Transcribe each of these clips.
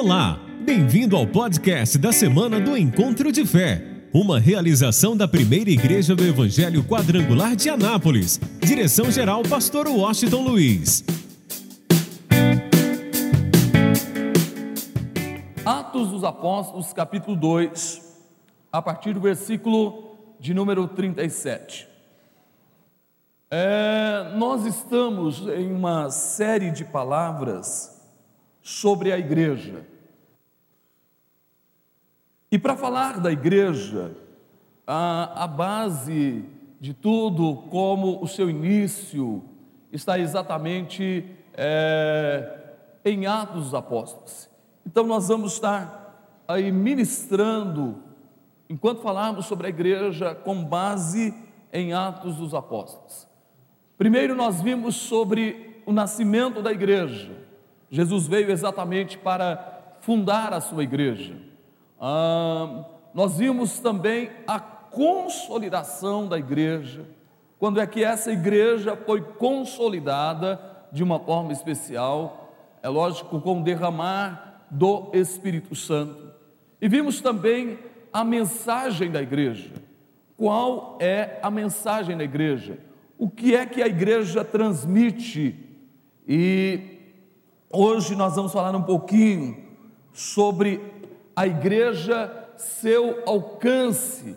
Olá, bem-vindo ao podcast da semana do Encontro de Fé, uma realização da primeira igreja do Evangelho Quadrangular de Anápolis. Direção-geral, Pastor Washington Luiz. Atos dos Apóstolos, capítulo 2, a partir do versículo de número 37. É, nós estamos em uma série de palavras sobre a igreja. E para falar da igreja, a, a base de tudo, como o seu início, está exatamente é, em Atos dos Apóstolos. Então nós vamos estar aí ministrando, enquanto falarmos sobre a igreja, com base em Atos dos Apóstolos. Primeiro nós vimos sobre o nascimento da igreja. Jesus veio exatamente para fundar a sua igreja. Ah, nós vimos também a consolidação da igreja, quando é que essa igreja foi consolidada de uma forma especial, é lógico, com o derramar do Espírito Santo. E vimos também a mensagem da igreja. Qual é a mensagem da igreja? O que é que a igreja transmite? E Hoje nós vamos falar um pouquinho sobre a igreja, seu alcance.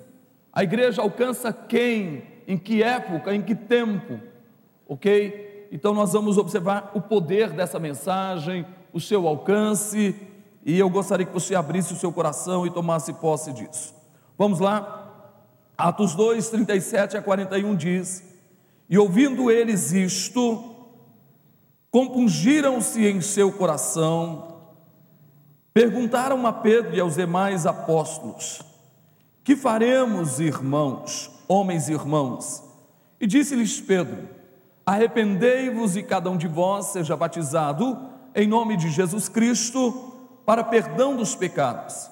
A igreja alcança quem? Em que época? Em que tempo? Ok? Então nós vamos observar o poder dessa mensagem, o seu alcance, e eu gostaria que você abrisse o seu coração e tomasse posse disso. Vamos lá? Atos 2, 37 a 41 diz: E ouvindo eles isto, compungiram-se em seu coração, perguntaram a Pedro e aos demais apóstolos: Que faremos, irmãos, homens e irmãos? E disse-lhes Pedro: Arrependei-vos e cada um de vós seja batizado em nome de Jesus Cristo para perdão dos pecados,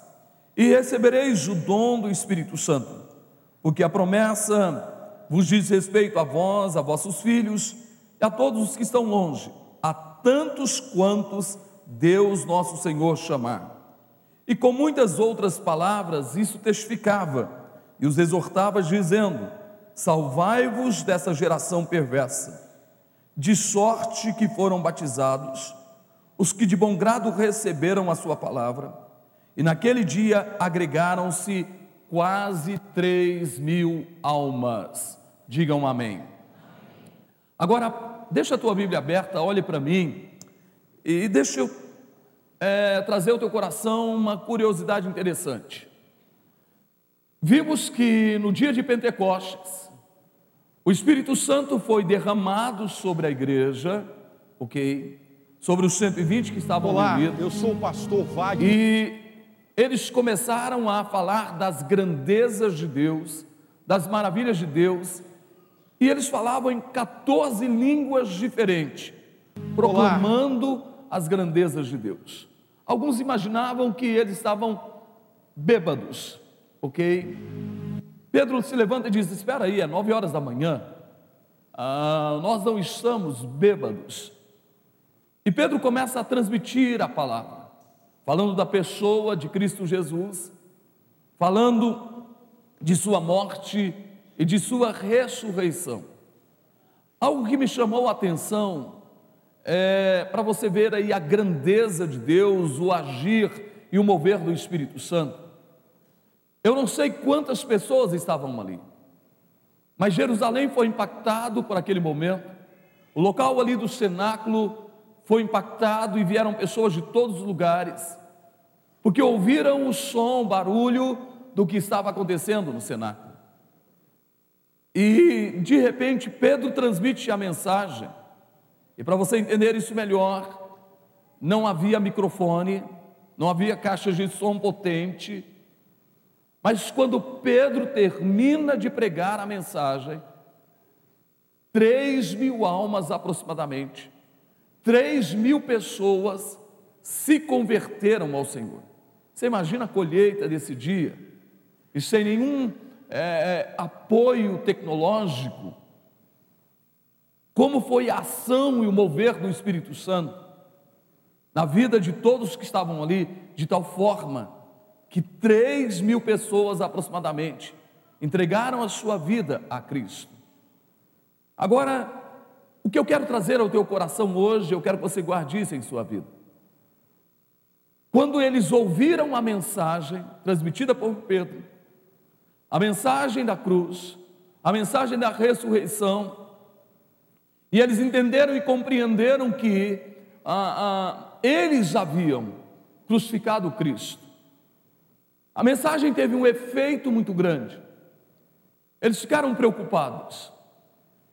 e recebereis o dom do Espírito Santo, porque a promessa vos diz respeito a vós, a vossos filhos e a todos os que estão longe a tantos quantos Deus nosso Senhor chamar. E com muitas outras palavras isso testificava e os exortava, dizendo: Salvai-vos dessa geração perversa. De sorte que foram batizados os que de bom grado receberam a sua palavra, e naquele dia agregaram-se quase três mil almas. Digam amém. Agora, deixa a tua Bíblia aberta, olhe para mim e deixa eu é, trazer ao teu coração uma curiosidade interessante. Vimos que no dia de Pentecostes, o Espírito Santo foi derramado sobre a igreja, ok? Sobre os 120 que estavam Olá, reunidos. eu sou o pastor Wagner. E eles começaram a falar das grandezas de Deus, das maravilhas de Deus, e eles falavam em 14 línguas diferentes, proclamando Olá. as grandezas de Deus. Alguns imaginavam que eles estavam bêbados, ok? Pedro se levanta e diz: Espera aí, é nove horas da manhã, ah, nós não estamos bêbados. E Pedro começa a transmitir a palavra, falando da pessoa de Cristo Jesus, falando de sua morte e de sua ressurreição. Algo que me chamou a atenção é para você ver aí a grandeza de Deus, o agir e o mover do Espírito Santo. Eu não sei quantas pessoas estavam ali, mas Jerusalém foi impactado por aquele momento. O local ali do cenáculo foi impactado e vieram pessoas de todos os lugares, porque ouviram o som, o barulho do que estava acontecendo no cenáculo. E de repente Pedro transmite a mensagem. E para você entender isso melhor, não havia microfone, não havia caixa de som potente. Mas quando Pedro termina de pregar a mensagem, três mil almas aproximadamente, três mil pessoas se converteram ao Senhor. Você imagina a colheita desse dia, e sem nenhum é, é, apoio tecnológico, como foi a ação e o mover do Espírito Santo. na vida de todos que estavam ali, de tal forma que 3 mil pessoas aproximadamente entregaram a sua vida a Cristo. Agora, o que eu quero trazer ao teu coração hoje, eu quero que você guarde isso em sua vida. Quando eles ouviram a mensagem transmitida por Pedro, a mensagem da cruz, a mensagem da ressurreição, e eles entenderam e compreenderam que ah, ah, eles haviam crucificado Cristo. A mensagem teve um efeito muito grande. Eles ficaram preocupados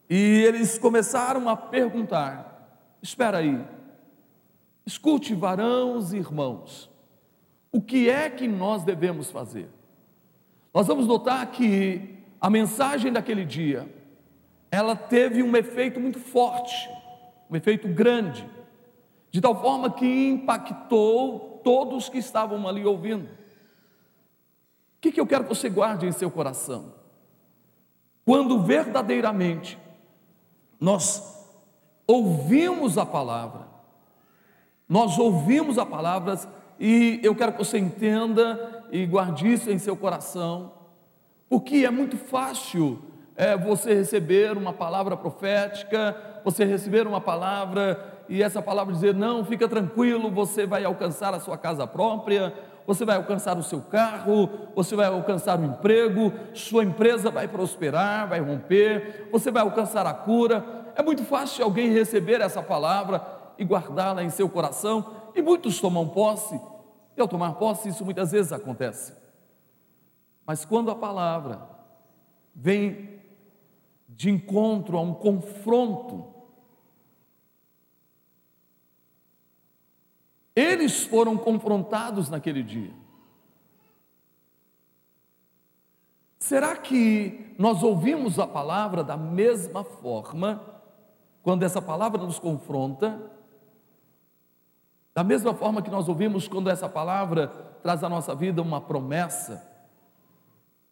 e eles começaram a perguntar: espera aí, escute, varãos e irmãos, o que é que nós devemos fazer? Nós vamos notar que a mensagem daquele dia, ela teve um efeito muito forte, um efeito grande, de tal forma que impactou todos que estavam ali ouvindo. O que, que eu quero que você guarde em seu coração? Quando verdadeiramente nós ouvimos a palavra, nós ouvimos a palavra e eu quero que você entenda e guarde isso em seu coração, porque é muito fácil é, você receber uma palavra profética, você receber uma palavra e essa palavra dizer: não, fica tranquilo, você vai alcançar a sua casa própria, você vai alcançar o seu carro, você vai alcançar o emprego, sua empresa vai prosperar, vai romper, você vai alcançar a cura. É muito fácil alguém receber essa palavra e guardá-la em seu coração, e muitos tomam posse, e ao tomar posse, isso muitas vezes acontece. Mas quando a palavra vem de encontro a um confronto, Eles foram confrontados naquele dia. Será que nós ouvimos a palavra da mesma forma, quando essa palavra nos confronta? Da mesma forma que nós ouvimos quando essa palavra traz à nossa vida uma promessa,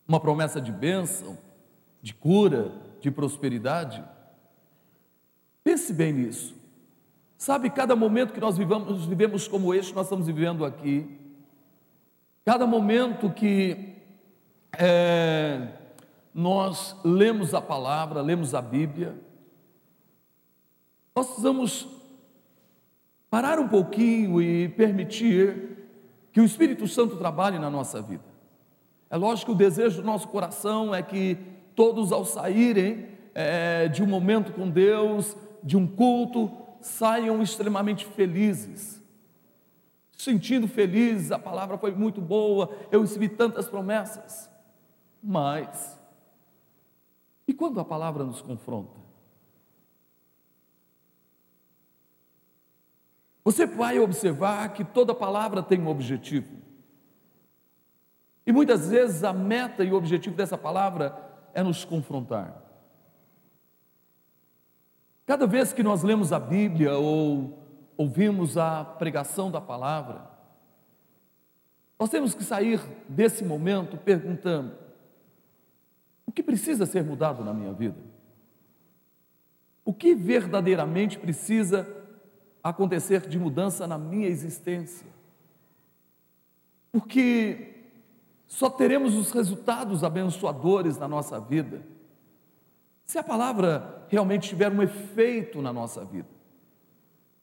uma promessa de bênção, de cura, de prosperidade? Pense bem nisso. Sabe, cada momento que nós vivamos, vivemos como este, nós estamos vivendo aqui, cada momento que é, nós lemos a palavra, lemos a Bíblia, nós precisamos parar um pouquinho e permitir que o Espírito Santo trabalhe na nossa vida. É lógico que o desejo do nosso coração é que todos, ao saírem é, de um momento com Deus, de um culto, saiam extremamente felizes, sentindo felizes, a palavra foi muito boa, eu recebi tantas promessas. Mas, e quando a palavra nos confronta? Você vai observar que toda palavra tem um objetivo. E muitas vezes a meta e o objetivo dessa palavra é nos confrontar. Cada vez que nós lemos a Bíblia ou ouvimos a pregação da palavra, nós temos que sair desse momento perguntando: o que precisa ser mudado na minha vida? O que verdadeiramente precisa acontecer de mudança na minha existência? Porque só teremos os resultados abençoadores na nossa vida se a palavra realmente tiver um efeito na nossa vida.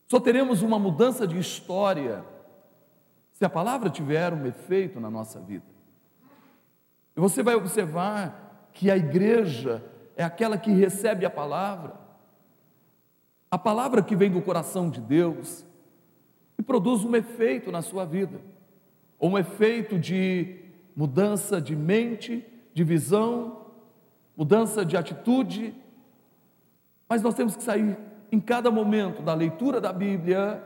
Só teremos uma mudança de história se a palavra tiver um efeito na nossa vida. E você vai observar que a igreja é aquela que recebe a palavra, a palavra que vem do coração de Deus e produz um efeito na sua vida, ou um efeito de mudança de mente, de visão, mudança de atitude, mas nós temos que sair em cada momento da leitura da Bíblia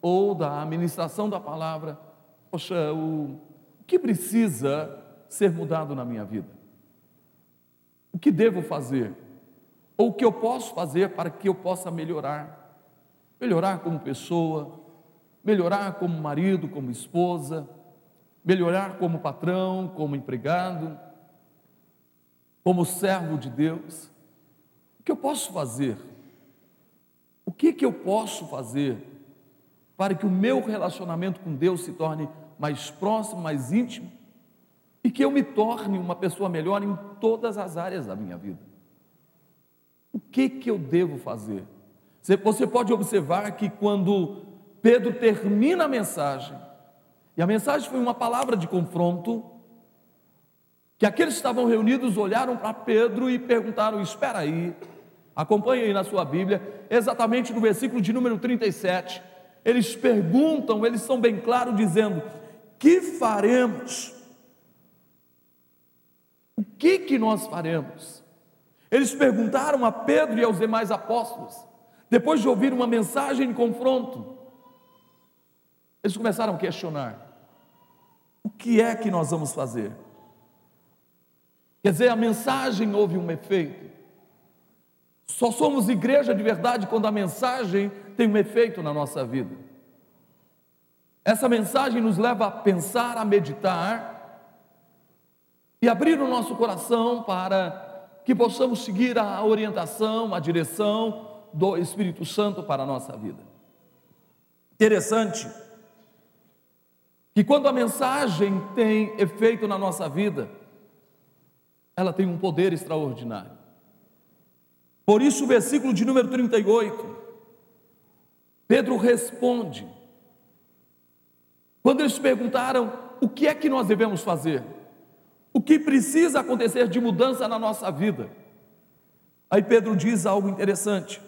ou da administração da palavra. Poxa, o, o que precisa ser mudado na minha vida? O que devo fazer? Ou o que eu posso fazer para que eu possa melhorar? Melhorar como pessoa, melhorar como marido, como esposa, melhorar como patrão, como empregado como servo de Deus, o que eu posso fazer? O que que eu posso fazer para que o meu relacionamento com Deus se torne mais próximo, mais íntimo e que eu me torne uma pessoa melhor em todas as áreas da minha vida. O que que eu devo fazer? Você pode observar que quando Pedro termina a mensagem, e a mensagem foi uma palavra de confronto, que aqueles que estavam reunidos olharam para Pedro e perguntaram: Espera aí, acompanhe aí na sua Bíblia, exatamente no versículo de número 37. Eles perguntam, eles são bem claros, dizendo: Que faremos? O que que nós faremos? Eles perguntaram a Pedro e aos demais apóstolos, depois de ouvir uma mensagem de confronto, eles começaram a questionar: o que é que nós vamos fazer? Quer dizer, a mensagem houve um efeito. Só somos igreja de verdade quando a mensagem tem um efeito na nossa vida. Essa mensagem nos leva a pensar, a meditar e abrir o nosso coração para que possamos seguir a orientação, a direção do Espírito Santo para a nossa vida. Interessante que quando a mensagem tem efeito na nossa vida, ela tem um poder extraordinário. Por isso, o versículo de número 38, Pedro responde. Quando eles perguntaram o que é que nós devemos fazer, o que precisa acontecer de mudança na nossa vida, aí Pedro diz algo interessante.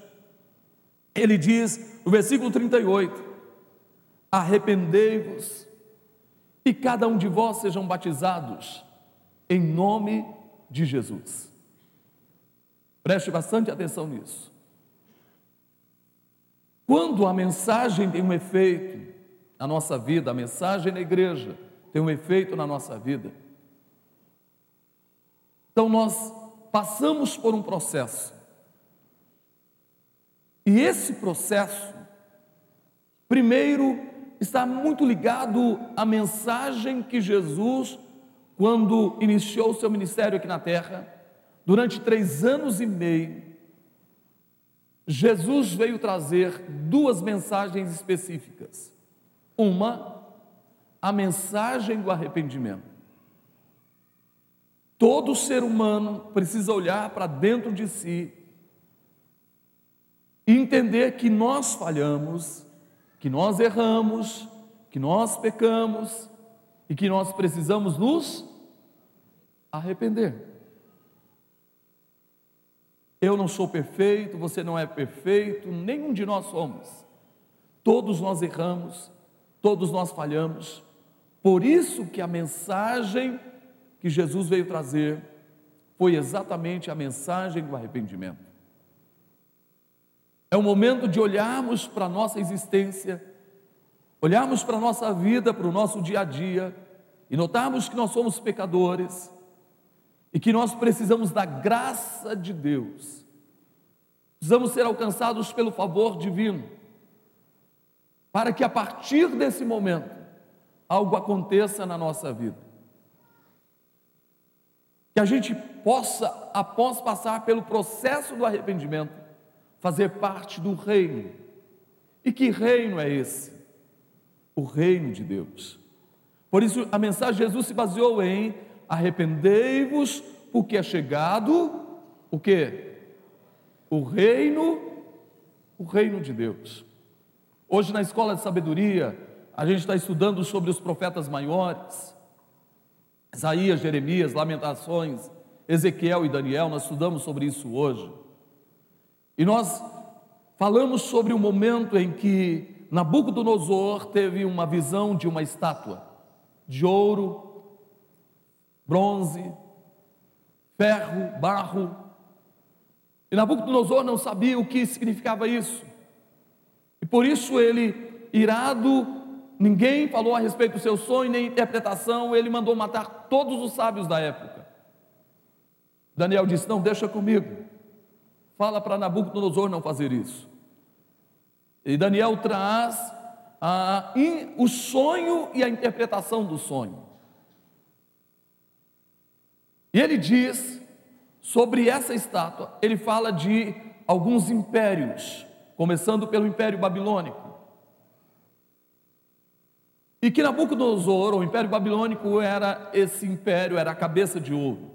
Ele diz, no versículo 38, arrependei-vos e cada um de vós sejam batizados em nome de Jesus. Preste bastante atenção nisso. Quando a mensagem tem um efeito na nossa vida, a mensagem na igreja tem um efeito na nossa vida, então nós passamos por um processo. E esse processo, primeiro, está muito ligado à mensagem que Jesus quando iniciou seu ministério aqui na terra, durante três anos e meio, Jesus veio trazer duas mensagens específicas. Uma, a mensagem do arrependimento. Todo ser humano precisa olhar para dentro de si e entender que nós falhamos, que nós erramos, que nós pecamos e que nós precisamos nos arrepender. Eu não sou perfeito, você não é perfeito, nenhum de nós somos. Todos nós erramos, todos nós falhamos. Por isso que a mensagem que Jesus veio trazer foi exatamente a mensagem do arrependimento. É o momento de olharmos para a nossa existência olharmos para a nossa vida, para o nosso dia a dia e notarmos que nós somos pecadores e que nós precisamos da graça de Deus, precisamos ser alcançados pelo favor divino, para que a partir desse momento algo aconteça na nossa vida. Que a gente possa, após passar pelo processo do arrependimento, fazer parte do reino. E que reino é esse? o reino de Deus. Por isso a mensagem de Jesus se baseou em arrependei-vos, porque é chegado o que? O reino, o reino de Deus. Hoje na escola de sabedoria, a gente está estudando sobre os profetas maiores, Isaías, Jeremias, Lamentações, Ezequiel e Daniel, nós estudamos sobre isso hoje. E nós falamos sobre o momento em que Nabucodonosor teve uma visão de uma estátua de ouro, bronze, ferro, barro. E Nabucodonosor não sabia o que significava isso. E por isso ele, irado, ninguém falou a respeito do seu sonho, nem interpretação, ele mandou matar todos os sábios da época. Daniel disse: Não, deixa comigo. Fala para Nabucodonosor não fazer isso. E Daniel traz a, o sonho e a interpretação do sonho. E ele diz sobre essa estátua, ele fala de alguns impérios, começando pelo Império Babilônico. E que Nabucodonosor, o Império Babilônico, era esse império, era a cabeça de ouro.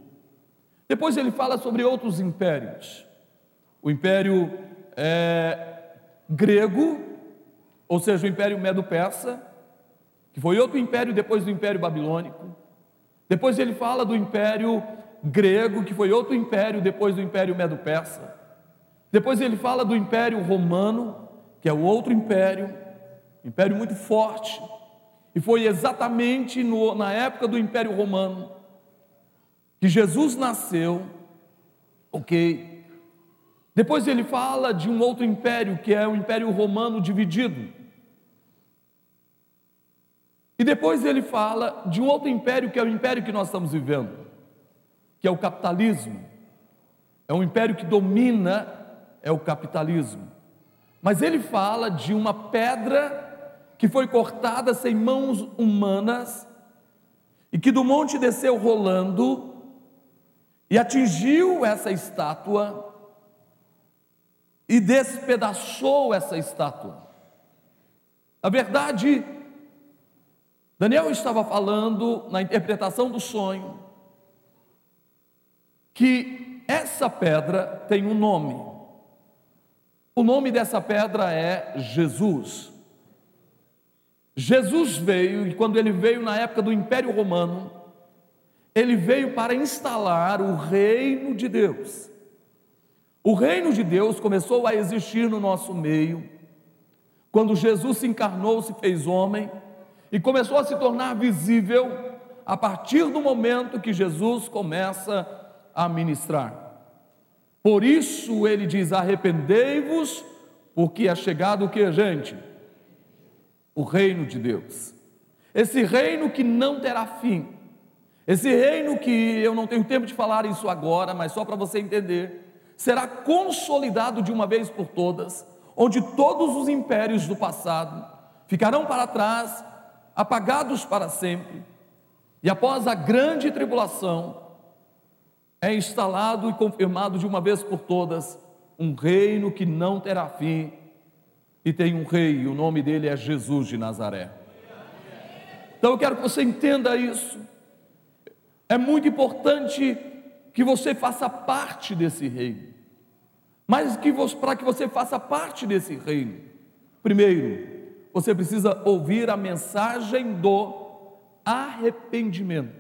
Depois ele fala sobre outros impérios. O Império é, grego, ou seja, o Império Medo-Persa, que foi outro império depois do Império Babilônico. Depois ele fala do Império Grego, que foi outro império depois do Império Medo-Persa. Depois ele fala do Império Romano, que é o outro império, império muito forte. E foi exatamente no, na época do Império Romano que Jesus nasceu, ok? Depois ele fala de um outro império, que é o Império Romano dividido. E depois ele fala de um outro império, que é o império que nós estamos vivendo, que é o capitalismo. É um império que domina, é o capitalismo. Mas ele fala de uma pedra que foi cortada sem mãos humanas e que do monte desceu rolando e atingiu essa estátua e despedaçou essa estátua. A verdade Daniel estava falando na interpretação do sonho que essa pedra tem um nome. O nome dessa pedra é Jesus. Jesus veio, e quando ele veio na época do Império Romano, ele veio para instalar o reino de Deus. O reino de Deus começou a existir no nosso meio, quando Jesus se encarnou, se fez homem e começou a se tornar visível a partir do momento que Jesus começa a ministrar. Por isso ele diz: arrependei-vos, porque é chegado o que, gente? O reino de Deus. Esse reino que não terá fim. Esse reino que eu não tenho tempo de falar isso agora, mas só para você entender, será consolidado de uma vez por todas, onde todos os impérios do passado ficarão para trás apagados para sempre, e após a grande tribulação, é instalado e confirmado de uma vez por todas um reino que não terá fim, e tem um rei, e o nome dele é Jesus de Nazaré. Então eu quero que você entenda isso. É muito importante que você faça parte desse reino. Mas que para que você faça parte desse reino, primeiro, você precisa ouvir a mensagem do arrependimento,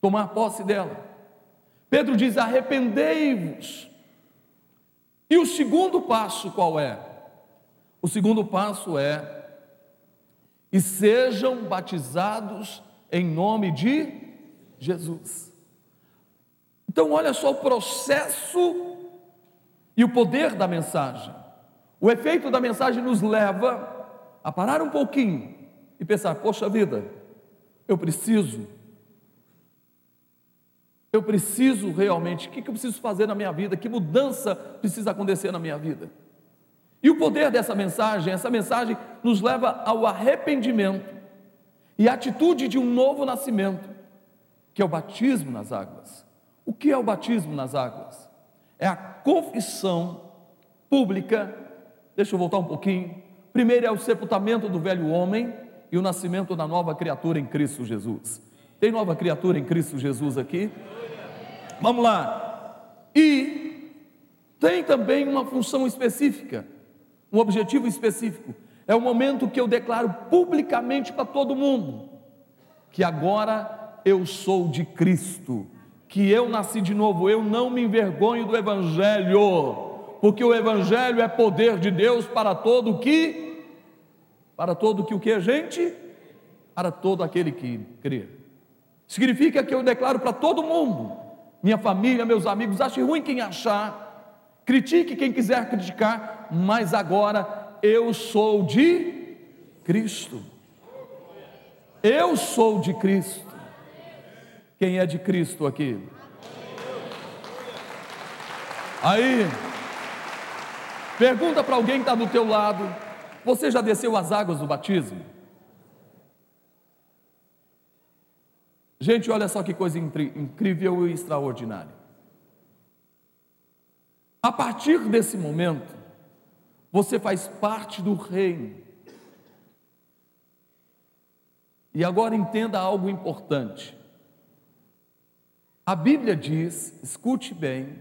tomar posse dela. Pedro diz: arrependei-vos. E o segundo passo qual é? O segundo passo é: e sejam batizados em nome de Jesus. Então, olha só o processo e o poder da mensagem. O efeito da mensagem nos leva a parar um pouquinho e pensar: poxa vida, eu preciso, eu preciso realmente, o que eu preciso fazer na minha vida, que mudança precisa acontecer na minha vida. E o poder dessa mensagem, essa mensagem nos leva ao arrependimento e à atitude de um novo nascimento, que é o batismo nas águas. O que é o batismo nas águas? É a confissão pública, deixa eu voltar um pouquinho, Primeiro é o sepultamento do velho homem e o nascimento da nova criatura em Cristo Jesus. Tem nova criatura em Cristo Jesus aqui? Vamos lá. E tem também uma função específica, um objetivo específico. É o momento que eu declaro publicamente para todo mundo que agora eu sou de Cristo, que eu nasci de novo, eu não me envergonho do Evangelho, porque o Evangelho é poder de Deus para todo que para todo que o que a gente? Para todo aquele que crê. Significa que eu declaro para todo mundo, minha família, meus amigos, ache ruim quem achar, critique quem quiser criticar, mas agora eu sou de Cristo. Eu sou de Cristo. Quem é de Cristo aqui? Aí, pergunta para alguém que está do teu lado, você já desceu as águas do batismo? Gente, olha só que coisa incrível e extraordinária. A partir desse momento, você faz parte do reino. E agora entenda algo importante. A Bíblia diz, escute bem,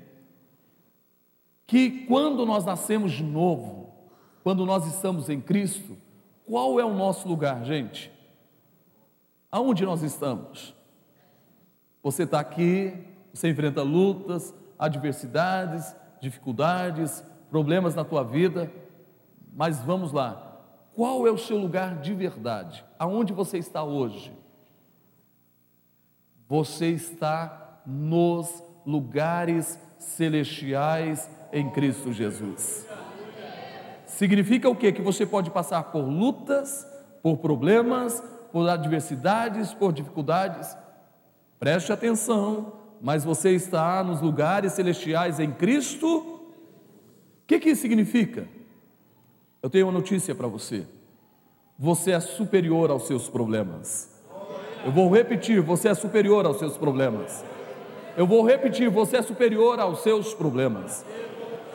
que quando nós nascemos de novo, quando nós estamos em Cristo, qual é o nosso lugar, gente? Aonde nós estamos? Você está aqui, você enfrenta lutas, adversidades, dificuldades, problemas na tua vida, mas vamos lá. Qual é o seu lugar de verdade? Aonde você está hoje? Você está nos lugares celestiais em Cristo Jesus. Significa o quê? Que você pode passar por lutas, por problemas, por adversidades, por dificuldades. Preste atenção, mas você está nos lugares celestiais em Cristo. O que, que isso significa? Eu tenho uma notícia para você. Você é superior aos seus problemas. Eu vou repetir: você é superior aos seus problemas. Eu vou repetir: você é superior aos seus problemas.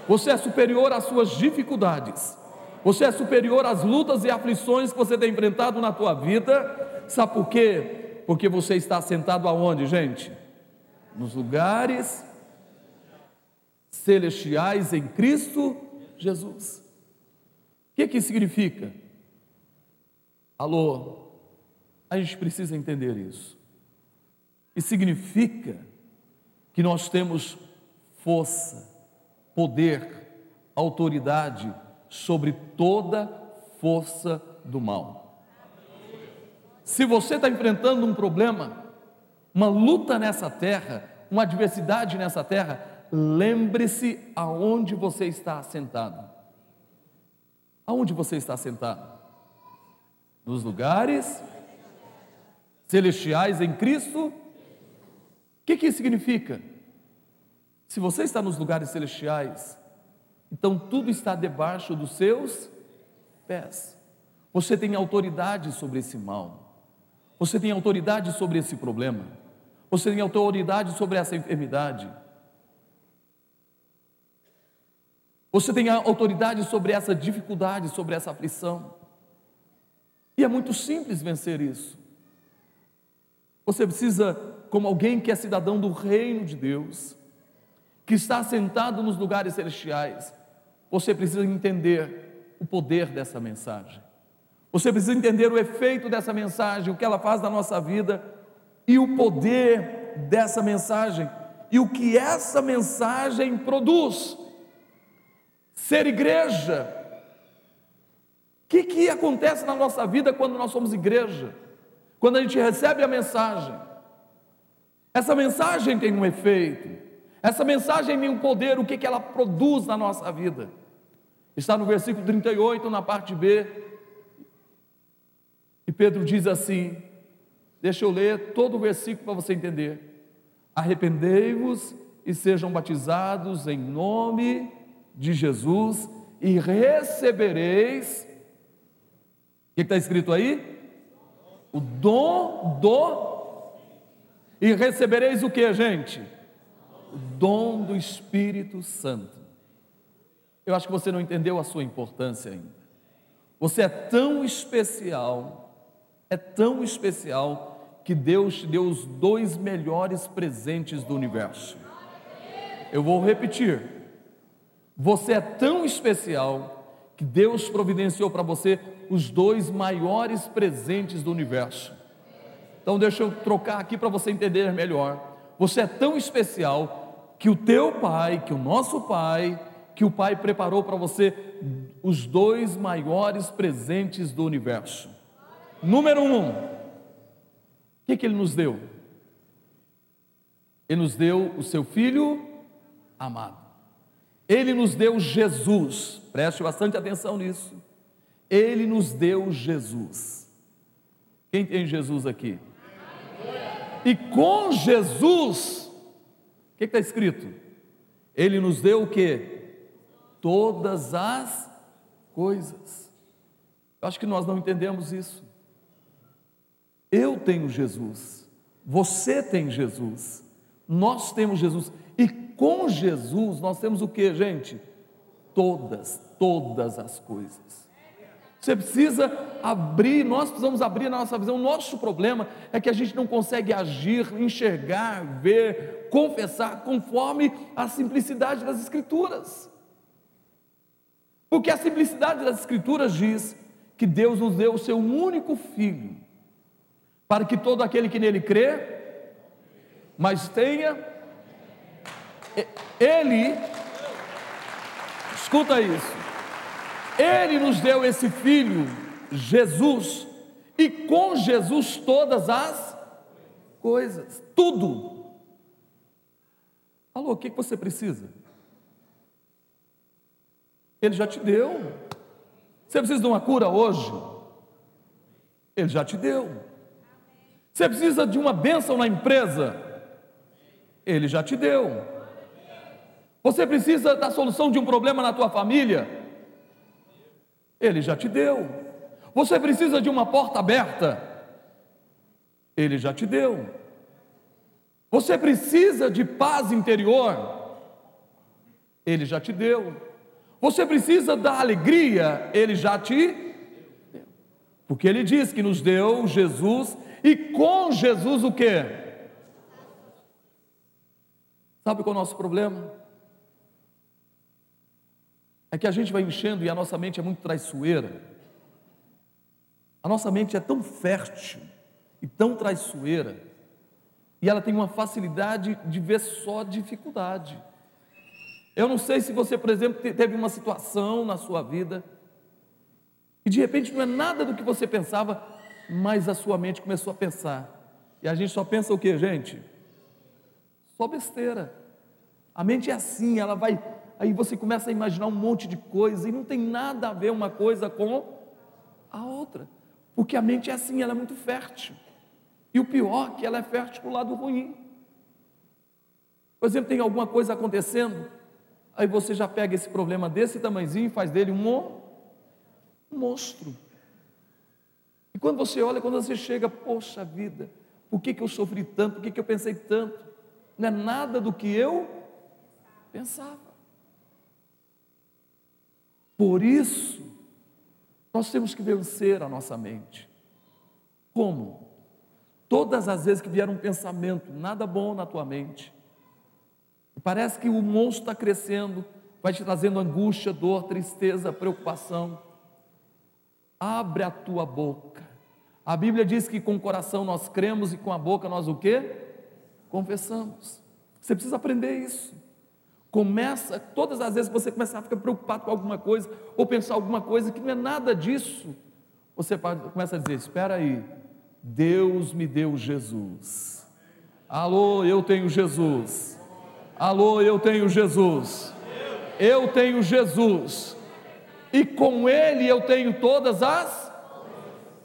Você é superior às suas dificuldades. Você é superior às lutas e aflições que você tem enfrentado na tua vida. Sabe por quê? Porque você está sentado aonde, gente? Nos lugares celestiais em Cristo Jesus. O que que significa? Alô, a gente precisa entender isso. E significa que nós temos força, poder, autoridade sobre toda força do mal. Se você está enfrentando um problema, uma luta nessa terra, uma adversidade nessa terra, lembre-se aonde você está assentado. Aonde você está sentado? Nos lugares celestiais em Cristo? O que, que significa? Se você está nos lugares celestiais, então tudo está debaixo dos seus pés. Você tem autoridade sobre esse mal. Você tem autoridade sobre esse problema. Você tem autoridade sobre essa enfermidade. Você tem autoridade sobre essa dificuldade, sobre essa aflição. E é muito simples vencer isso. Você precisa, como alguém que é cidadão do reino de Deus, que está sentado nos lugares celestiais, você precisa entender o poder dessa mensagem. Você precisa entender o efeito dessa mensagem, o que ela faz na nossa vida e o poder dessa mensagem e o que essa mensagem produz. Ser igreja. O que, que acontece na nossa vida quando nós somos igreja? Quando a gente recebe a mensagem. Essa mensagem tem um efeito. Essa mensagem tem um poder, o que, que ela produz na nossa vida? Está no versículo 38, na parte B. E Pedro diz assim: deixa eu ler todo o versículo para você entender. Arrependei-vos e sejam batizados em nome de Jesus e recebereis. O que está escrito aí? O dom do. E recebereis o que, gente? O dom do Espírito Santo. Eu acho que você não entendeu a sua importância ainda. Você é tão especial, é tão especial, que Deus te deu os dois melhores presentes do universo. Eu vou repetir. Você é tão especial que Deus providenciou para você os dois maiores presentes do universo. Então deixa eu trocar aqui para você entender melhor. Você é tão especial que o teu pai, que o nosso pai, que o Pai preparou para você os dois maiores presentes do universo. Número um, que, que Ele nos deu? Ele nos deu o seu Filho amado. Ele nos deu Jesus, preste bastante atenção nisso. Ele nos deu Jesus. Quem tem Jesus aqui? E com Jesus, o que está escrito? Ele nos deu o que? todas as coisas. Eu acho que nós não entendemos isso. Eu tenho Jesus, você tem Jesus, nós temos Jesus, e com Jesus nós temos o que, gente? Todas, todas as coisas. Você precisa abrir, nós precisamos abrir a nossa visão. O nosso problema é que a gente não consegue agir, enxergar, ver, confessar conforme a simplicidade das Escrituras. Porque a simplicidade das Escrituras diz que Deus nos deu o seu único filho, para que todo aquele que nele crê, mas tenha, ele, escuta isso, ele nos deu esse filho, Jesus, e com Jesus todas as coisas, tudo. Alô, o que você precisa? Ele já te deu. Você precisa de uma cura hoje? Ele já te deu. Você precisa de uma bênção na empresa? Ele já te deu. Você precisa da solução de um problema na tua família? Ele já te deu. Você precisa de uma porta aberta? Ele já te deu. Você precisa de paz interior? Ele já te deu. Você precisa da alegria? Ele já te deu. Porque ele diz que nos deu Jesus e com Jesus o que? Sabe qual é o nosso problema? é que a gente vai enchendo e a nossa mente é muito traiçoeira. A nossa mente é tão fértil e tão traiçoeira, e ela tem uma facilidade de ver só dificuldade. Eu não sei se você, por exemplo, teve uma situação na sua vida e de repente não é nada do que você pensava, mas a sua mente começou a pensar. E a gente só pensa o que, gente? Só besteira. A mente é assim, ela vai aí você começa a imaginar um monte de coisa e não tem nada a ver uma coisa com a outra, porque a mente é assim, ela é muito fértil. E o pior é que ela é fértil para o lado ruim. Por exemplo, tem alguma coisa acontecendo, aí você já pega esse problema desse tamanhozinho e faz dele um, um monstro. E quando você olha, quando você chega, poxa vida, por que, que eu sofri tanto, por que, que eu pensei tanto? Não é nada do que eu pensava. Por isso, nós temos que vencer a nossa mente. Como? Todas as vezes que vier um pensamento nada bom na tua mente, parece que o monstro está crescendo, vai te trazendo angústia, dor, tristeza, preocupação. Abre a tua boca. A Bíblia diz que com o coração nós cremos e com a boca nós o quê? Confessamos. Você precisa aprender isso. Começa, todas as vezes que você começar a ficar preocupado com alguma coisa, ou pensar alguma coisa que não é nada disso, você começa a dizer: Espera aí, Deus me deu Jesus. Alô, eu tenho Jesus. Alô, eu tenho Jesus. Eu tenho Jesus. E com Ele eu tenho todas as.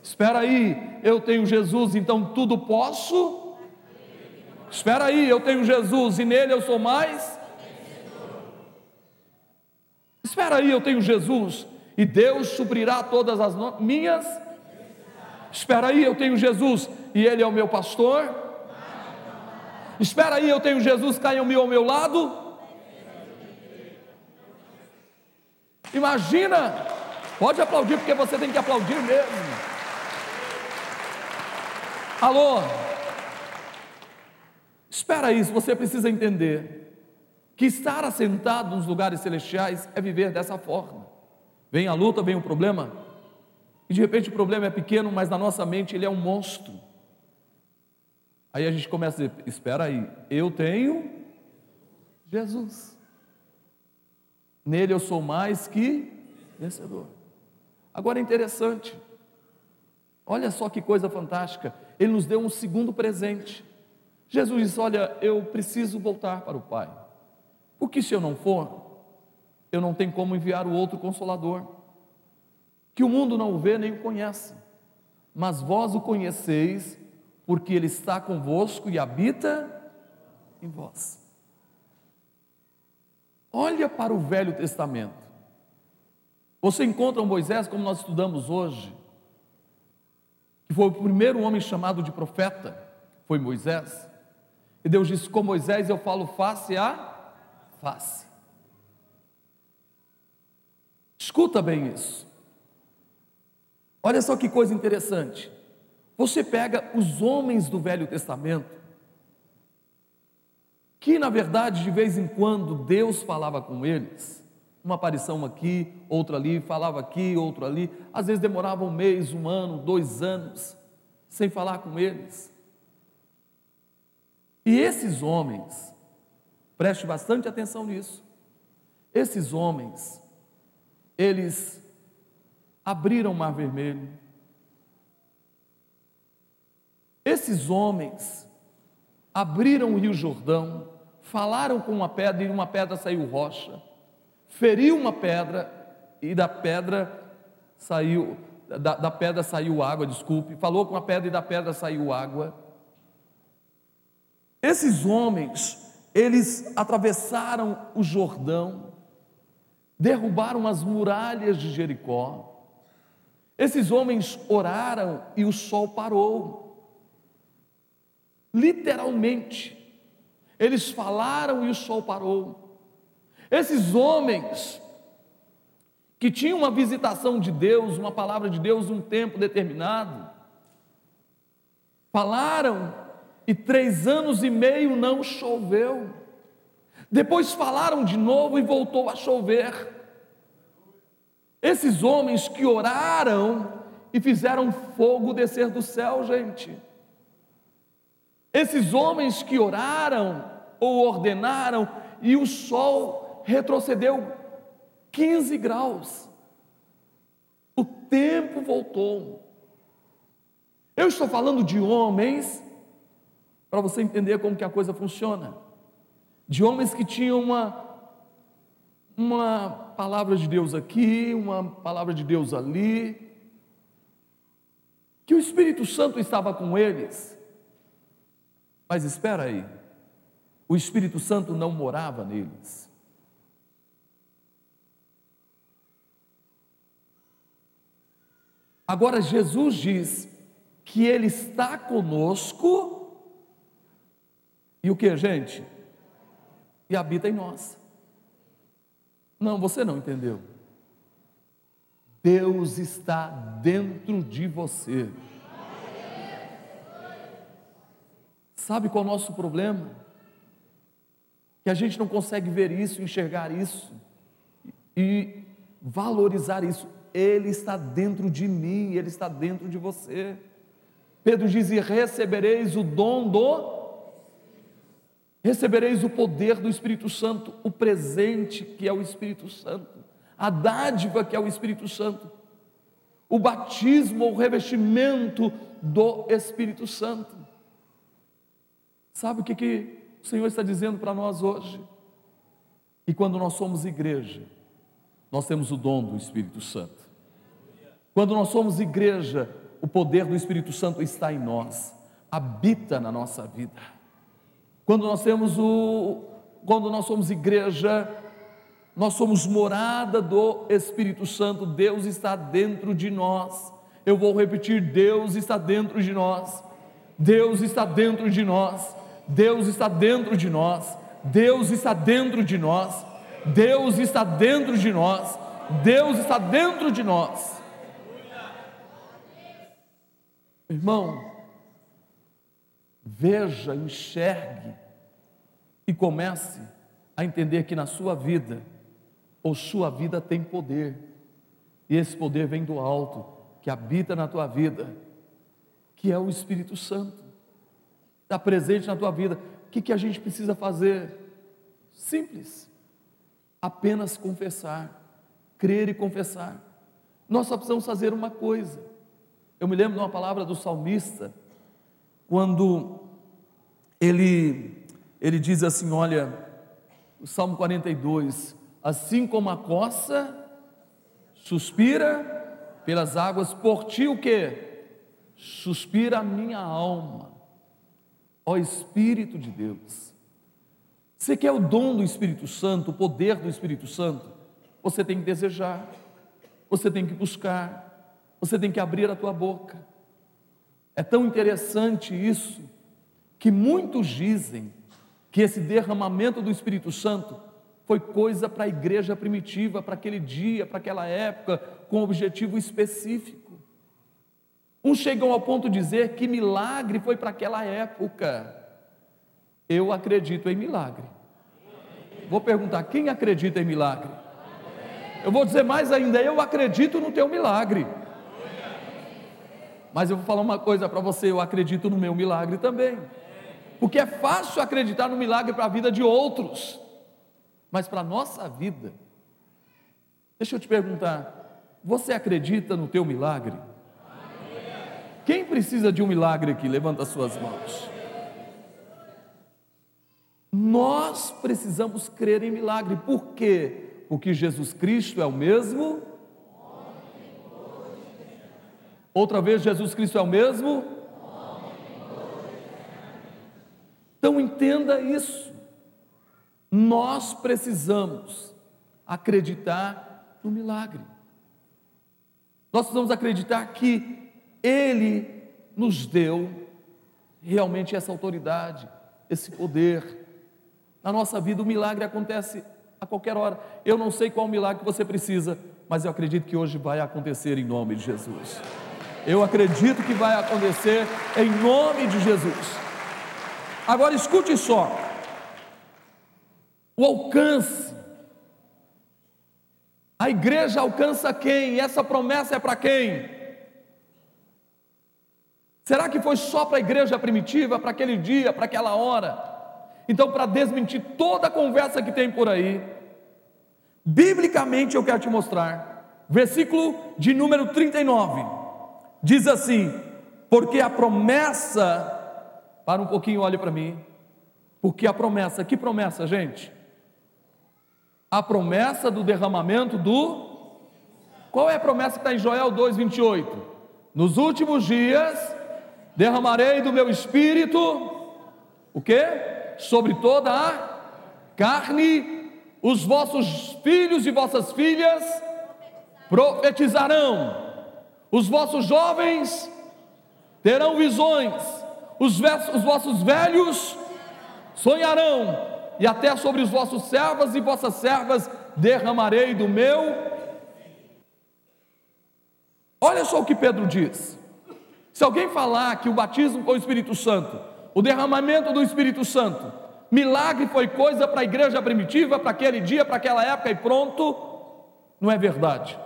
Espera aí, eu tenho Jesus, então tudo posso. Espera aí, eu tenho Jesus e nele eu sou mais Espera aí, eu tenho Jesus e Deus suprirá todas as minhas. Espera aí, eu tenho Jesus e Ele é o meu pastor. Espera aí, eu tenho Jesus, caia-me ao meu lado. Imagina, pode aplaudir porque você tem que aplaudir mesmo. Alô, espera aí, você precisa entender que estar assentado nos lugares celestiais é viver dessa forma. Vem a luta, vem o problema, e de repente o problema é pequeno, mas na nossa mente ele é um monstro. Aí a gente começa a dizer: espera aí, eu tenho Jesus, nele eu sou mais que vencedor. Agora é interessante, olha só que coisa fantástica, ele nos deu um segundo presente. Jesus disse: Olha, eu preciso voltar para o Pai. Porque se eu não for, eu não tenho como enviar o outro consolador, que o mundo não o vê nem o conhece, mas vós o conheceis, porque ele está convosco e habita em vós. Olha para o Velho Testamento. Você encontra um Moisés, como nós estudamos hoje, que foi o primeiro homem chamado de profeta, foi Moisés. E Deus disse: Com Moisés eu falo face a face. Escuta bem isso. Olha só que coisa interessante. Você pega os homens do Velho Testamento, que na verdade de vez em quando Deus falava com eles, uma aparição aqui, outra ali, falava aqui, outro ali, às vezes demorava um mês, um ano, dois anos, sem falar com eles. E esses homens, preste bastante atenção nisso, esses homens, eles abriram o Mar Vermelho, esses homens abriram o Rio Jordão, falaram com uma pedra e uma pedra saiu rocha, feriu uma pedra e da pedra saiu, da, da pedra saiu água, desculpe, falou com a pedra e da pedra saiu água. Esses homens, eles atravessaram o Jordão, derrubaram as muralhas de Jericó. Esses homens oraram e o sol parou literalmente. Eles falaram e o sol parou. Esses homens que tinham uma visitação de Deus, uma palavra de Deus, um tempo determinado, falaram e três anos e meio não choveu. Depois falaram de novo e voltou a chover. Esses homens que oraram e fizeram fogo descer do céu, gente. Esses homens que oraram ou ordenaram e o sol retrocedeu 15 graus. O tempo voltou. Eu estou falando de homens para você entender como que a coisa funciona. De homens que tinham uma uma palavra de Deus aqui, uma palavra de Deus ali, que o Espírito Santo estava com eles mas espera aí, o Espírito Santo não morava neles. Agora Jesus diz que Ele está conosco, e o que, gente? E habita em nós. Não, você não entendeu. Deus está dentro de você. Sabe qual é o nosso problema? Que a gente não consegue ver isso, enxergar isso e valorizar isso. Ele está dentro de mim, ele está dentro de você. Pedro diz: e recebereis o dom do. Recebereis o poder do Espírito Santo, o presente que é o Espírito Santo, a dádiva que é o Espírito Santo, o batismo, o revestimento do Espírito Santo. Sabe o que, que o Senhor está dizendo para nós hoje? E quando nós somos igreja, nós temos o dom do Espírito Santo. Quando nós somos igreja, o poder do Espírito Santo está em nós, habita na nossa vida. Quando nós temos o quando nós somos igreja, nós somos morada do Espírito Santo, Deus está dentro de nós. Eu vou repetir: Deus está dentro de nós. Deus está dentro de nós. Deus está dentro de nós, Deus está dentro de nós, Deus está dentro de nós, Deus está dentro de nós. Irmão, veja, enxergue e comece a entender que na sua vida, ou sua vida tem poder, e esse poder vem do alto, que habita na tua vida, que é o Espírito Santo está presente na tua vida. O que, que a gente precisa fazer? Simples. Apenas confessar, crer e confessar. Nós só precisamos fazer uma coisa. Eu me lembro de uma palavra do salmista, quando ele, ele diz assim: olha, o Salmo 42, assim como a coça suspira pelas águas, por ti o que? Suspira a minha alma ó Espírito de Deus. Você quer o dom do Espírito Santo, o poder do Espírito Santo? Você tem que desejar, você tem que buscar, você tem que abrir a tua boca. É tão interessante isso que muitos dizem que esse derramamento do Espírito Santo foi coisa para a igreja primitiva, para aquele dia, para aquela época, com um objetivo específico. Uns chegam ao ponto de dizer que milagre foi para aquela época. Eu acredito em milagre. Vou perguntar: quem acredita em milagre? Eu vou dizer mais ainda: eu acredito no teu milagre. Mas eu vou falar uma coisa para você: eu acredito no meu milagre também. Porque é fácil acreditar no milagre para a vida de outros, mas para a nossa vida, deixa eu te perguntar: você acredita no teu milagre? Quem precisa de um milagre aqui? Levanta as suas mãos. Nós precisamos crer em milagre, por quê? Porque Jesus Cristo é o mesmo. Outra vez, Jesus Cristo é o mesmo. Então entenda isso. Nós precisamos acreditar no milagre. Nós precisamos acreditar que ele nos deu realmente essa autoridade, esse poder. Na nossa vida, o milagre acontece a qualquer hora. Eu não sei qual milagre você precisa, mas eu acredito que hoje vai acontecer em nome de Jesus. Eu acredito que vai acontecer em nome de Jesus. Agora escute só. O alcance. A igreja alcança quem? E essa promessa é para quem? Será que foi só para a igreja primitiva, para aquele dia, para aquela hora? Então, para desmentir toda a conversa que tem por aí, biblicamente eu quero te mostrar, versículo de número 39, diz assim: Porque a promessa, para um pouquinho, olhe para mim, porque a promessa, que promessa, gente? A promessa do derramamento do. Qual é a promessa que está em Joel 2,28? Nos últimos dias derramarei do meu espírito, o que? Sobre toda a carne, os vossos filhos e vossas filhas profetizarão, os vossos jovens terão visões, os, os vossos velhos sonharão, e até sobre os vossos servos e vossas servas derramarei do meu. Olha só o que Pedro diz. Se alguém falar que o batismo com o Espírito Santo, o derramamento do Espírito Santo, milagre foi coisa para a igreja primitiva, para aquele dia, para aquela época e pronto, não é verdade.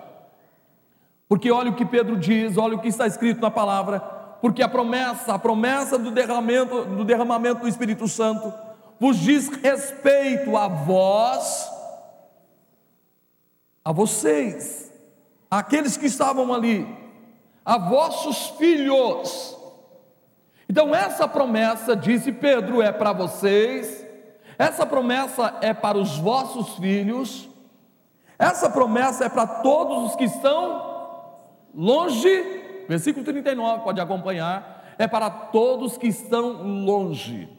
Porque olha o que Pedro diz, olha o que está escrito na palavra, porque a promessa, a promessa do derramamento, do derramamento do Espírito Santo, vos diz respeito a vós, a vocês, aqueles que estavam ali, a vossos filhos. Então, essa promessa, disse Pedro, é para vocês, essa promessa é para os vossos filhos, essa promessa é para todos os que estão longe, versículo 39, pode acompanhar, é para todos que estão longe.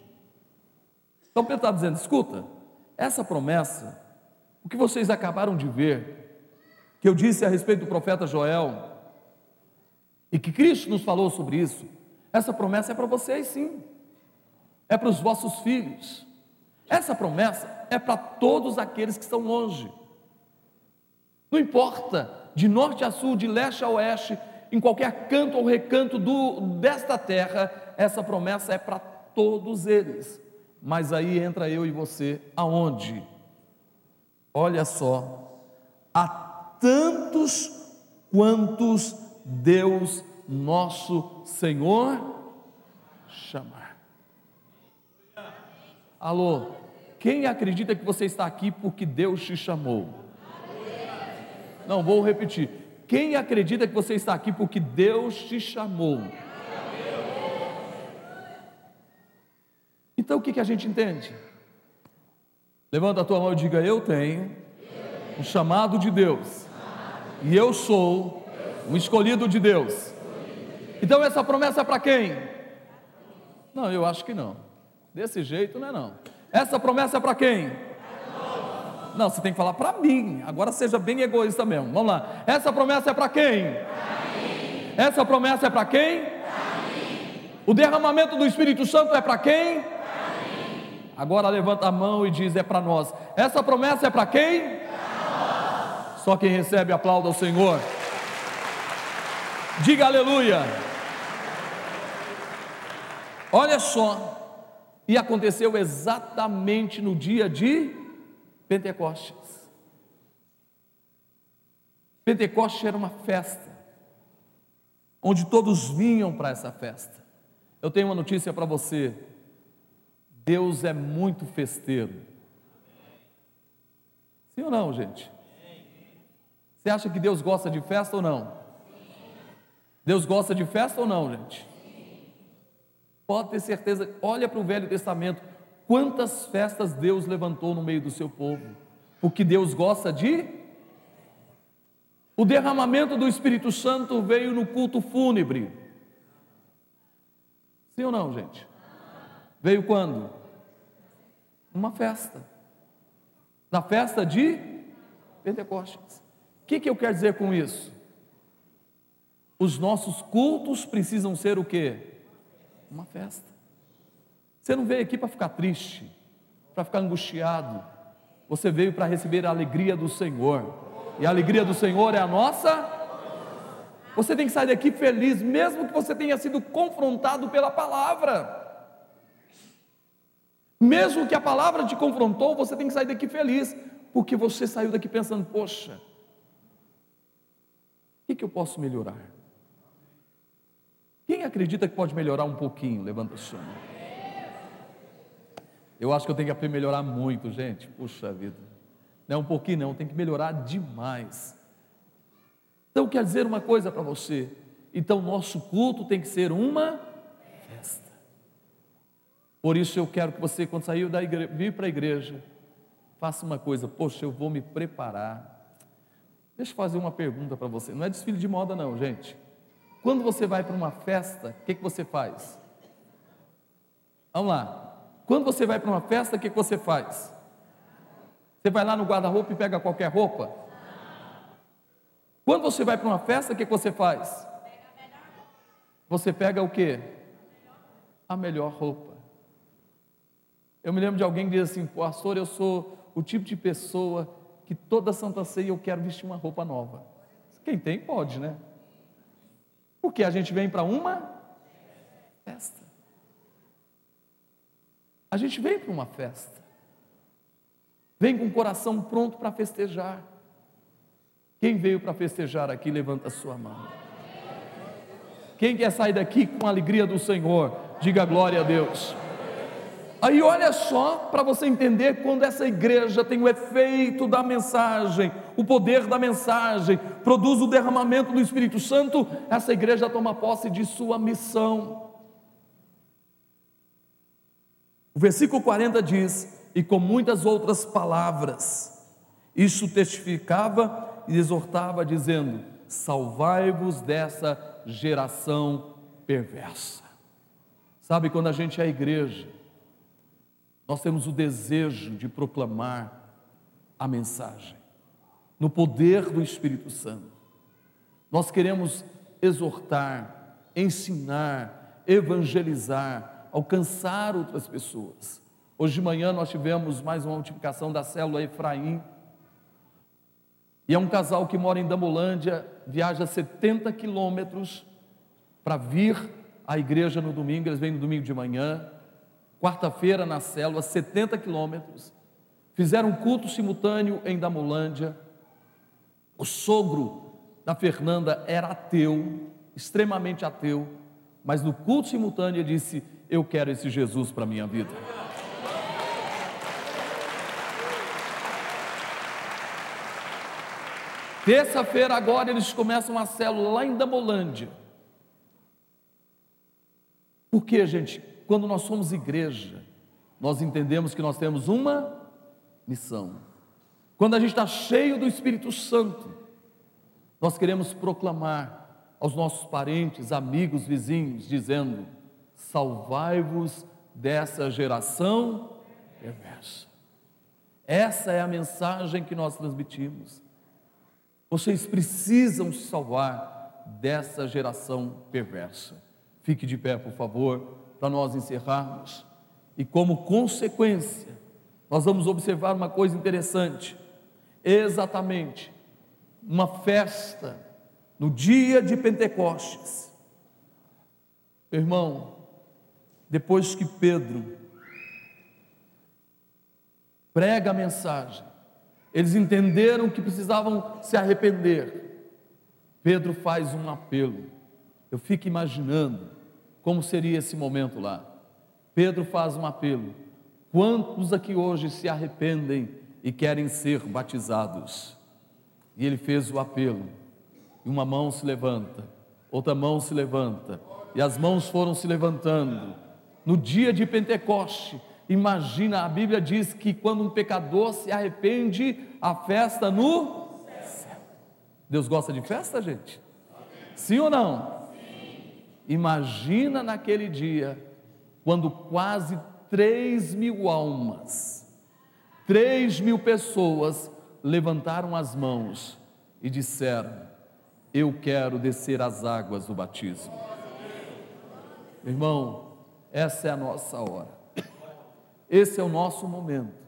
Então Pedro está dizendo: escuta, essa promessa, o que vocês acabaram de ver, que eu disse a respeito do profeta Joel, e que Cristo nos falou sobre isso, essa promessa é para vocês sim, é para os vossos filhos, essa promessa é para todos aqueles que estão longe, não importa, de norte a sul, de leste a oeste, em qualquer canto ou recanto do, desta terra, essa promessa é para todos eles, mas aí entra eu e você, aonde? Olha só, a tantos quantos Deus nosso Senhor chamar. Alô, quem acredita que você está aqui porque Deus te chamou? Não, vou repetir. Quem acredita que você está aqui porque Deus te chamou? Então o que, que a gente entende? Levanta a tua mão e diga: Eu tenho o chamado de Deus, e eu sou um escolhido de Deus. Então essa promessa é para quem? Não, eu acho que não. Desse jeito não é não. Essa promessa é para quem? Não, você tem que falar para mim. Agora seja bem egoísta mesmo. Vamos lá. Essa promessa é para quem? Essa promessa é para quem? O derramamento do Espírito Santo é para quem? Agora levanta a mão e diz: é para nós. Essa promessa é para quem? Só quem recebe aplauda ao Senhor. Diga aleluia. Olha só, e aconteceu exatamente no dia de Pentecostes. Pentecostes era uma festa, onde todos vinham para essa festa. Eu tenho uma notícia para você: Deus é muito festeiro. Sim ou não, gente? Você acha que Deus gosta de festa ou não? Deus gosta de festa ou não, gente? Pode ter certeza, olha para o Velho Testamento, quantas festas Deus levantou no meio do seu povo, porque Deus gosta de. O derramamento do Espírito Santo veio no culto fúnebre. Sim ou não, gente? Veio quando? Uma festa. Na festa de Pentecostes que, que eu quero dizer com isso? Os nossos cultos precisam ser o quê? Uma festa. Você não veio aqui para ficar triste, para ficar angustiado. Você veio para receber a alegria do Senhor. E a alegria do Senhor é a nossa. Você tem que sair daqui feliz, mesmo que você tenha sido confrontado pela palavra. Mesmo que a palavra te confrontou, você tem que sair daqui feliz, porque você saiu daqui pensando: poxa, que, que eu posso melhorar? Quem acredita que pode melhorar um pouquinho? Levanta a sua mão. Eu acho que eu tenho que melhorar muito, gente. Puxa vida. Não é um pouquinho, não, tem que melhorar demais. Então, quer dizer uma coisa para você. Então, nosso culto tem que ser uma festa. Por isso, eu quero que você, quando sair da igreja, vir para a igreja, faça uma coisa. Poxa, eu vou me preparar Deixa eu fazer uma pergunta para você. Não é desfile de moda, não, gente. Quando você vai para uma festa, o que, que você faz? Vamos lá. Quando você vai para uma festa, o que, que você faz? Você vai lá no guarda-roupa e pega qualquer roupa? Quando você vai para uma festa, o que, que você faz? Você pega o quê? A melhor roupa. Eu me lembro de alguém que diz assim, pastor, eu sou o tipo de pessoa que toda Santa Ceia eu quero vestir uma roupa nova. Quem tem, pode, né? Porque a gente vem para uma festa. A gente vem para uma festa. Vem com o coração pronto para festejar. Quem veio para festejar aqui, levanta a sua mão. Quem quer sair daqui com a alegria do Senhor, diga glória a Deus. Aí olha só para você entender quando essa igreja tem o efeito da mensagem, o poder da mensagem, produz o derramamento do Espírito Santo, essa igreja toma posse de sua missão. O versículo 40 diz: E com muitas outras palavras, isso testificava e exortava, dizendo: Salvai-vos dessa geração perversa. Sabe quando a gente é a igreja, nós temos o desejo de proclamar a mensagem, no poder do Espírito Santo. Nós queremos exortar, ensinar, evangelizar, alcançar outras pessoas. Hoje de manhã nós tivemos mais uma multiplicação da célula Efraim. E é um casal que mora em Damolândia, viaja 70 quilômetros para vir à igreja no domingo, eles vêm no domingo de manhã, quarta-feira na célula, 70 quilômetros, fizeram um culto simultâneo em Damolândia. O sogro da Fernanda era ateu, extremamente ateu, mas no culto simultâneo ele disse: Eu quero esse Jesus para a minha vida. Terça-feira agora eles começam a célula lá em Damolândia. Por que, gente? Quando nós somos igreja, nós entendemos que nós temos uma missão. Quando a gente está cheio do Espírito Santo, nós queremos proclamar aos nossos parentes, amigos, vizinhos, dizendo: salvai-vos dessa geração perversa. Essa é a mensagem que nós transmitimos. Vocês precisam se salvar dessa geração perversa. Fique de pé, por favor para nós encerrarmos. E como consequência, nós vamos observar uma coisa interessante. Exatamente, uma festa no dia de Pentecostes. Irmão, depois que Pedro prega a mensagem, eles entenderam que precisavam se arrepender. Pedro faz um apelo. Eu fico imaginando como seria esse momento lá. Pedro faz um apelo. Quantos aqui hoje se arrependem e querem ser batizados? E ele fez o apelo. E uma mão se levanta, outra mão se levanta, e as mãos foram se levantando. No dia de Pentecoste, imagina, a Bíblia diz que quando um pecador se arrepende, a festa no céu. Deus gosta de festa, gente? Sim ou não? Imagina naquele dia, quando quase 3 mil almas, 3 mil pessoas levantaram as mãos e disseram: Eu quero descer as águas do batismo. Irmão, essa é a nossa hora, esse é o nosso momento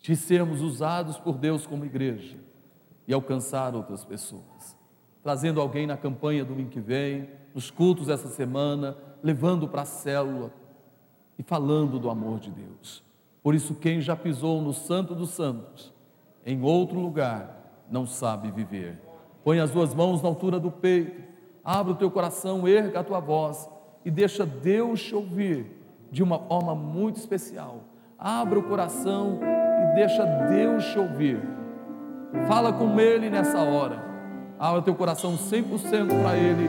de sermos usados por Deus como igreja e alcançar outras pessoas, trazendo alguém na campanha domingo que vem, nos cultos essa semana, levando para a célula e falando do amor de Deus. Por isso, quem já pisou no Santo dos Santos, em outro lugar, não sabe viver. Põe as duas mãos na altura do peito, abre o teu coração, erga a tua voz e deixa Deus te ouvir de uma forma muito especial. Abra o coração e deixa Deus te ouvir. Fala com Ele nessa hora. Abra teu coração 100% para Ele,